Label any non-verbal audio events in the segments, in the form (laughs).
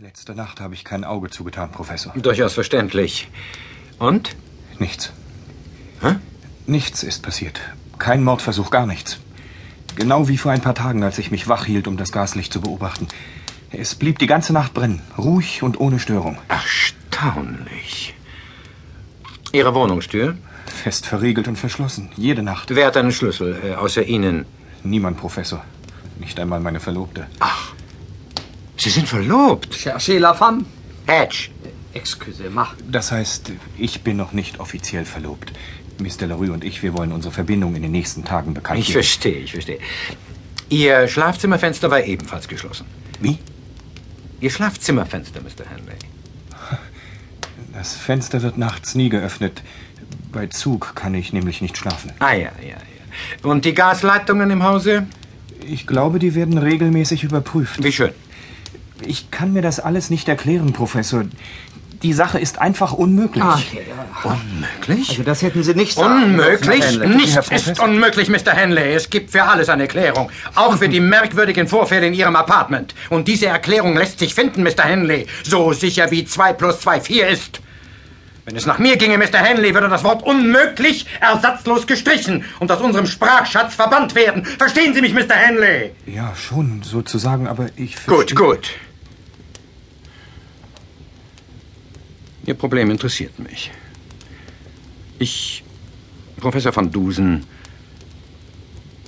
Letzte Nacht habe ich kein Auge zugetan, Professor. Durchaus verständlich. Und? Nichts. Hä? Nichts ist passiert. Kein Mordversuch, gar nichts. Genau wie vor ein paar Tagen, als ich mich wach hielt, um das Gaslicht zu beobachten. Es blieb die ganze Nacht brennen, ruhig und ohne Störung. Erstaunlich. Ihre Wohnungstür? Fest verriegelt und verschlossen, jede Nacht. Wer hat einen Schlüssel, äh, außer Ihnen? Niemand, Professor. Nicht einmal meine Verlobte. Ach, Sie sind verlobt. Cherchez la femme. Hedge. Excusez-moi. Das heißt, ich bin noch nicht offiziell verlobt. Miss Delarue und ich, wir wollen unsere Verbindung in den nächsten Tagen bekannt Ich geben. verstehe, ich verstehe. Ihr Schlafzimmerfenster war ebenfalls geschlossen. Wie? Ihr Schlafzimmerfenster, Mr. Henley. (laughs) Das Fenster wird nachts nie geöffnet. Bei Zug kann ich nämlich nicht schlafen. Ah ja, ja, ja. Und die Gasleitungen im Hause? Ich glaube, die werden regelmäßig überprüft. Wie schön. Ich kann mir das alles nicht erklären, Professor. Die Sache ist einfach unmöglich. Ach, ja. Unmöglich? Also das hätten Sie nicht sagen Unmöglich? Nichts ist unmöglich, Mr. Henley. Es gibt für alles eine Erklärung. Auch für die merkwürdigen Vorfälle in Ihrem Apartment. Und diese Erklärung lässt sich finden, Mr. Henley. So sicher wie 2 plus 2 4 ist. Wenn es nach mir ginge, Mr. Henley, würde das Wort unmöglich ersatzlos gestrichen und aus unserem Sprachschatz verbannt werden. Verstehen Sie mich, Mr. Henley? Ja, schon, sozusagen, aber ich Gut, gut. Ihr Problem interessiert mich. Ich, Professor van Dusen,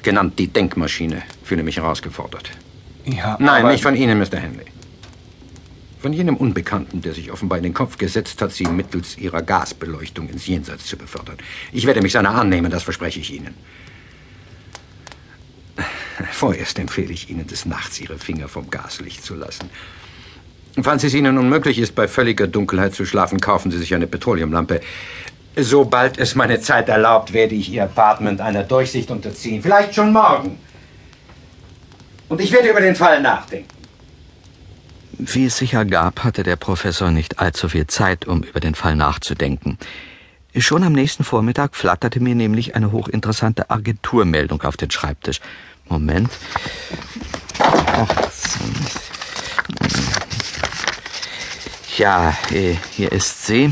genannt die Denkmaschine, fühle mich herausgefordert. Ja, Nein, nicht von Ihnen, Mr. Henley. Von jenem Unbekannten, der sich offenbar in den Kopf gesetzt hat, Sie mittels Ihrer Gasbeleuchtung ins Jenseits zu befördern. Ich werde mich seiner annehmen, das verspreche ich Ihnen. Vorerst empfehle ich Ihnen, des Nachts Ihre Finger vom Gaslicht zu lassen. Falls es Ihnen unmöglich ist, bei völliger Dunkelheit zu schlafen, kaufen Sie sich eine Petroleumlampe. Sobald es meine Zeit erlaubt, werde ich Ihr Apartment einer Durchsicht unterziehen. Vielleicht schon morgen. Und ich werde über den Fall nachdenken. Wie es sich ergab, hatte der Professor nicht allzu viel Zeit, um über den Fall nachzudenken. Schon am nächsten Vormittag flatterte mir nämlich eine hochinteressante Agenturmeldung auf den Schreibtisch. Moment. 18. Tja, äh, hier ist sie.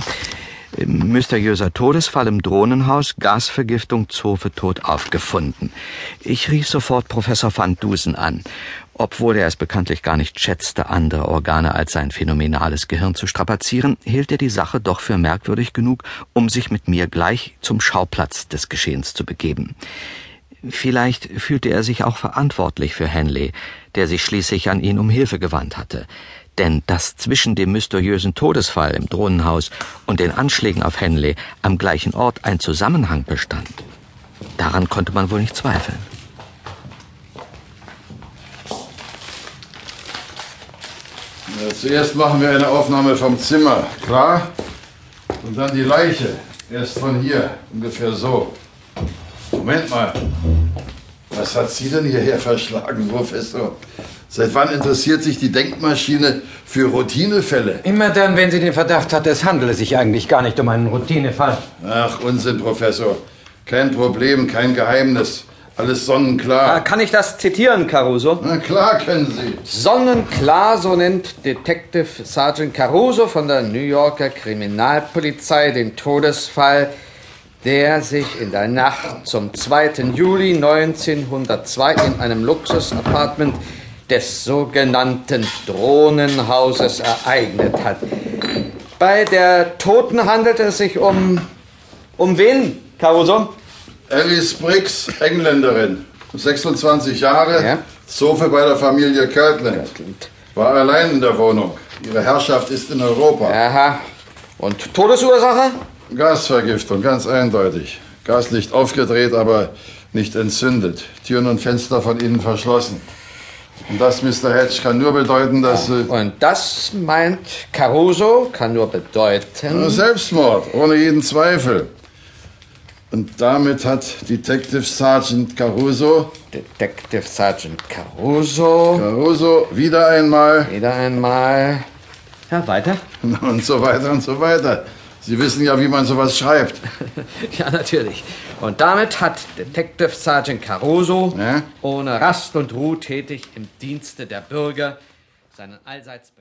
Mysteriöser Todesfall im Drohnenhaus, Gasvergiftung, Zofe tot aufgefunden. Ich rief sofort Professor van Dusen an, obwohl er es bekanntlich gar nicht schätzte, andere Organe als sein phänomenales Gehirn zu strapazieren, hielt er die Sache doch für merkwürdig genug, um sich mit mir gleich zum Schauplatz des Geschehens zu begeben. Vielleicht fühlte er sich auch verantwortlich für Henley, der sich schließlich an ihn um Hilfe gewandt hatte. Denn dass zwischen dem mysteriösen Todesfall im Drohnenhaus und den Anschlägen auf Henley am gleichen Ort ein Zusammenhang bestand, daran konnte man wohl nicht zweifeln. Ja, zuerst machen wir eine Aufnahme vom Zimmer, klar? Und dann die Leiche. Erst von hier, ungefähr so. Moment mal. Was hat Sie denn hierher verschlagen, Professor? Seit wann interessiert sich die Denkmaschine für Routinefälle? Immer dann, wenn sie den Verdacht hat, es handele sich eigentlich gar nicht um einen Routinefall. Ach, Unsinn, Professor. Kein Problem, kein Geheimnis. Alles Ah, sonnenklar. Kann ich das zitieren, Caruso? Na klar können Sie. Sonnenklar, so nennt Detective Sergeant Caruso von der New Yorker Kriminalpolizei den Todesfall, der sich in der Nacht zum 2. Juli 1902 in einem Luxusapartment des sogenannten Drohnenhauses ereignet hat. Bei der Toten handelt es sich um... um wen, Caruso? Alice Briggs, Engländerin. 26 Jahre. Ja. Zofe bei der Familie Kirtland. War allein in der Wohnung. Ihre Herrschaft ist in Europa. Aha. Und Todesursache? Gasvergiftung, ganz eindeutig. Gaslicht aufgedreht, aber nicht entzündet. Türen und Fenster von innen verschlossen. Und das, Mr. Hedge, kann nur bedeuten, dass... Äh, Und das meint Caruso, kann nur bedeuten. Selbstmord, ohne jeden Zweifel. Und damit hat Detective Sergeant Caruso, Detective Sergeant Caruso. Caruso wieder einmal Wieder einmal. Ja, weiter? (laughs) und so weiter und so weiter. Sie wissen ja, wie man sowas schreibt. (laughs) Ja, natürlich. Und damit hat Detective Sergeant Caruso, Ja? ohne Rast und Ruhe tätig im Dienste der Bürger, seinen allseits bekannten